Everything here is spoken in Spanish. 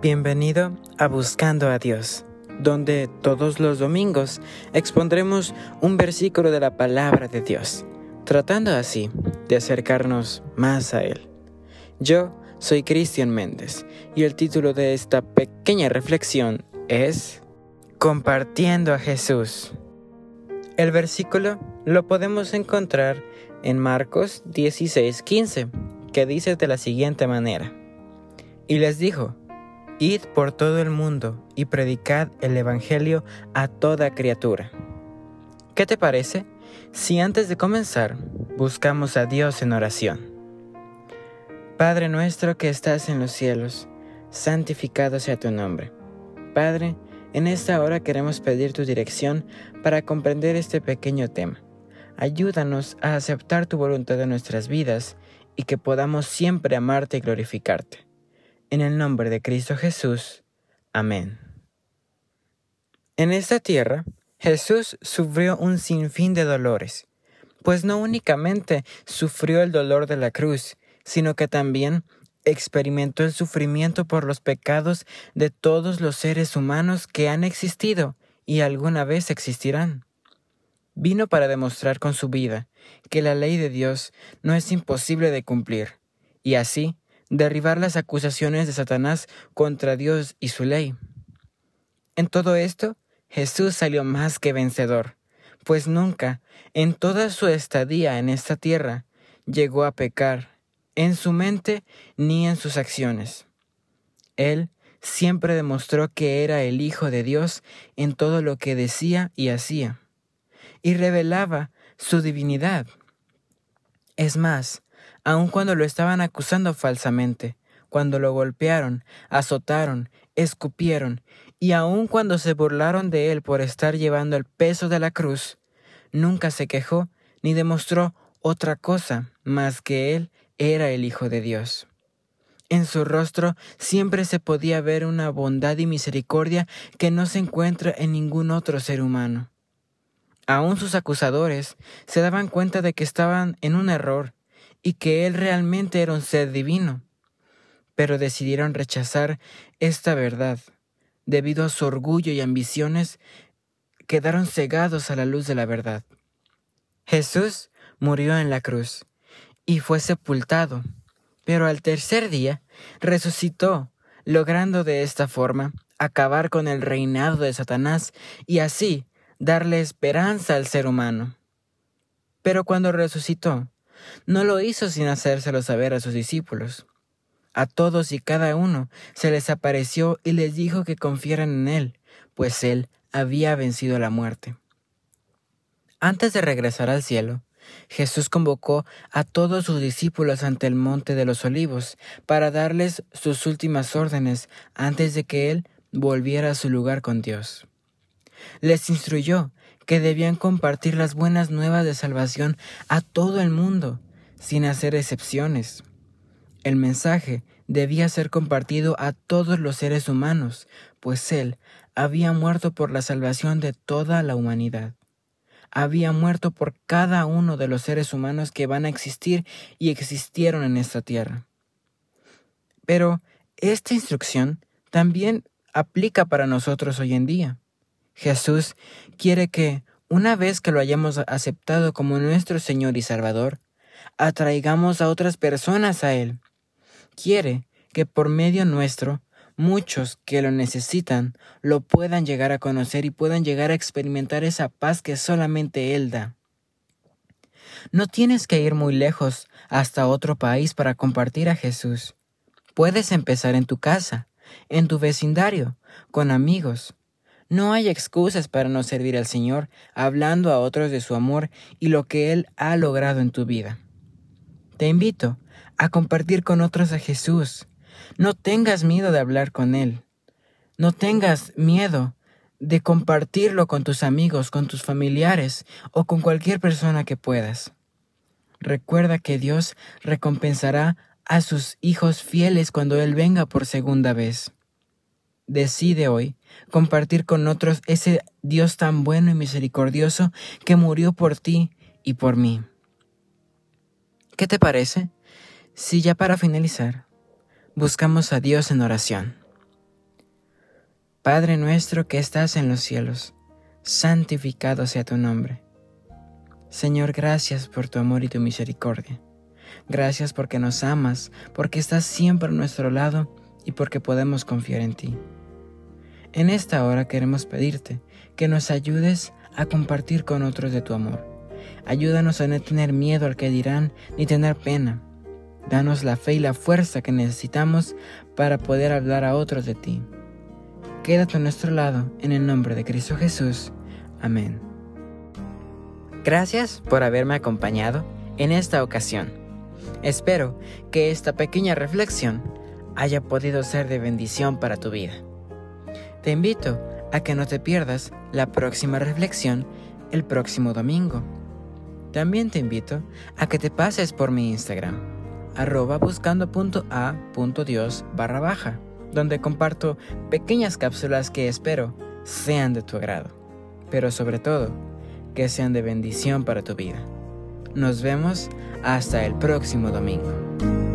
Bienvenido a Buscando a Dios, donde todos los domingos expondremos un versículo de la palabra de Dios, tratando así de acercarnos más a Él. Yo soy Cristian Méndez y el título de esta pequeña reflexión es Compartiendo a Jesús. El versículo lo podemos encontrar en Marcos 16:15, que dice de la siguiente manera. Y les dijo, Id por todo el mundo y predicad el Evangelio a toda criatura. ¿Qué te parece si antes de comenzar buscamos a Dios en oración? Padre nuestro que estás en los cielos, santificado sea tu nombre. Padre, en esta hora queremos pedir tu dirección para comprender este pequeño tema. Ayúdanos a aceptar tu voluntad en nuestras vidas y que podamos siempre amarte y glorificarte. En el nombre de Cristo Jesús. Amén. En esta tierra, Jesús sufrió un sinfín de dolores, pues no únicamente sufrió el dolor de la cruz, sino que también experimentó el sufrimiento por los pecados de todos los seres humanos que han existido y alguna vez existirán. Vino para demostrar con su vida que la ley de Dios no es imposible de cumplir, y así derribar las acusaciones de Satanás contra Dios y su ley. En todo esto, Jesús salió más que vencedor, pues nunca, en toda su estadía en esta tierra, llegó a pecar en su mente ni en sus acciones. Él siempre demostró que era el Hijo de Dios en todo lo que decía y hacía, y revelaba su divinidad. Es más, aun cuando lo estaban acusando falsamente, cuando lo golpearon, azotaron, escupieron, y aun cuando se burlaron de él por estar llevando el peso de la cruz, nunca se quejó ni demostró otra cosa más que él era el Hijo de Dios. En su rostro siempre se podía ver una bondad y misericordia que no se encuentra en ningún otro ser humano. Aún sus acusadores se daban cuenta de que estaban en un error y que él realmente era un ser divino, pero decidieron rechazar esta verdad. Debido a su orgullo y ambiciones, quedaron cegados a la luz de la verdad. Jesús murió en la cruz y fue sepultado. Pero al tercer día resucitó, logrando de esta forma acabar con el reinado de Satanás y así darle esperanza al ser humano. Pero cuando resucitó, no lo hizo sin hacérselo saber a sus discípulos. A todos y cada uno se les apareció y les dijo que confiaran en Él, pues Él había vencido la muerte. Antes de regresar al cielo, Jesús convocó a todos sus discípulos ante el monte de los olivos para darles sus últimas órdenes antes de que Él volviera a su lugar con Dios. Les instruyó que debían compartir las buenas nuevas de salvación a todo el mundo, sin hacer excepciones. El mensaje debía ser compartido a todos los seres humanos, pues Él había muerto por la salvación de toda la humanidad había muerto por cada uno de los seres humanos que van a existir y existieron en esta tierra. Pero esta instrucción también aplica para nosotros hoy en día. Jesús quiere que, una vez que lo hayamos aceptado como nuestro Señor y Salvador, atraigamos a otras personas a Él. Quiere que por medio nuestro muchos que lo necesitan lo puedan llegar a conocer y puedan llegar a experimentar esa paz que solamente Él da. No tienes que ir muy lejos hasta otro país para compartir a Jesús. Puedes empezar en tu casa, en tu vecindario, con amigos. No hay excusas para no servir al Señor hablando a otros de su amor y lo que Él ha logrado en tu vida. Te invito a compartir con otros a Jesús, no tengas miedo de hablar con Él. No tengas miedo de compartirlo con tus amigos, con tus familiares o con cualquier persona que puedas. Recuerda que Dios recompensará a sus hijos fieles cuando Él venga por segunda vez. Decide hoy compartir con otros ese Dios tan bueno y misericordioso que murió por ti y por mí. ¿Qué te parece? Si ya para finalizar, buscamos a Dios en oración. Padre nuestro que estás en los cielos, santificado sea tu nombre. Señor, gracias por tu amor y tu misericordia. Gracias porque nos amas, porque estás siempre a nuestro lado y porque podemos confiar en ti. En esta hora queremos pedirte que nos ayudes a compartir con otros de tu amor. Ayúdanos a no tener miedo al que dirán ni tener pena. Danos la fe y la fuerza que necesitamos para poder hablar a otros de ti. Quédate a nuestro lado en el nombre de Cristo Jesús. Amén. Gracias por haberme acompañado en esta ocasión. Espero que esta pequeña reflexión haya podido ser de bendición para tu vida. Te invito a que no te pierdas la próxima reflexión el próximo domingo. También te invito a que te pases por mi Instagram, arroba buscando.a.dios barra baja, donde comparto pequeñas cápsulas que espero sean de tu agrado, pero sobre todo, que sean de bendición para tu vida. Nos vemos hasta el próximo domingo.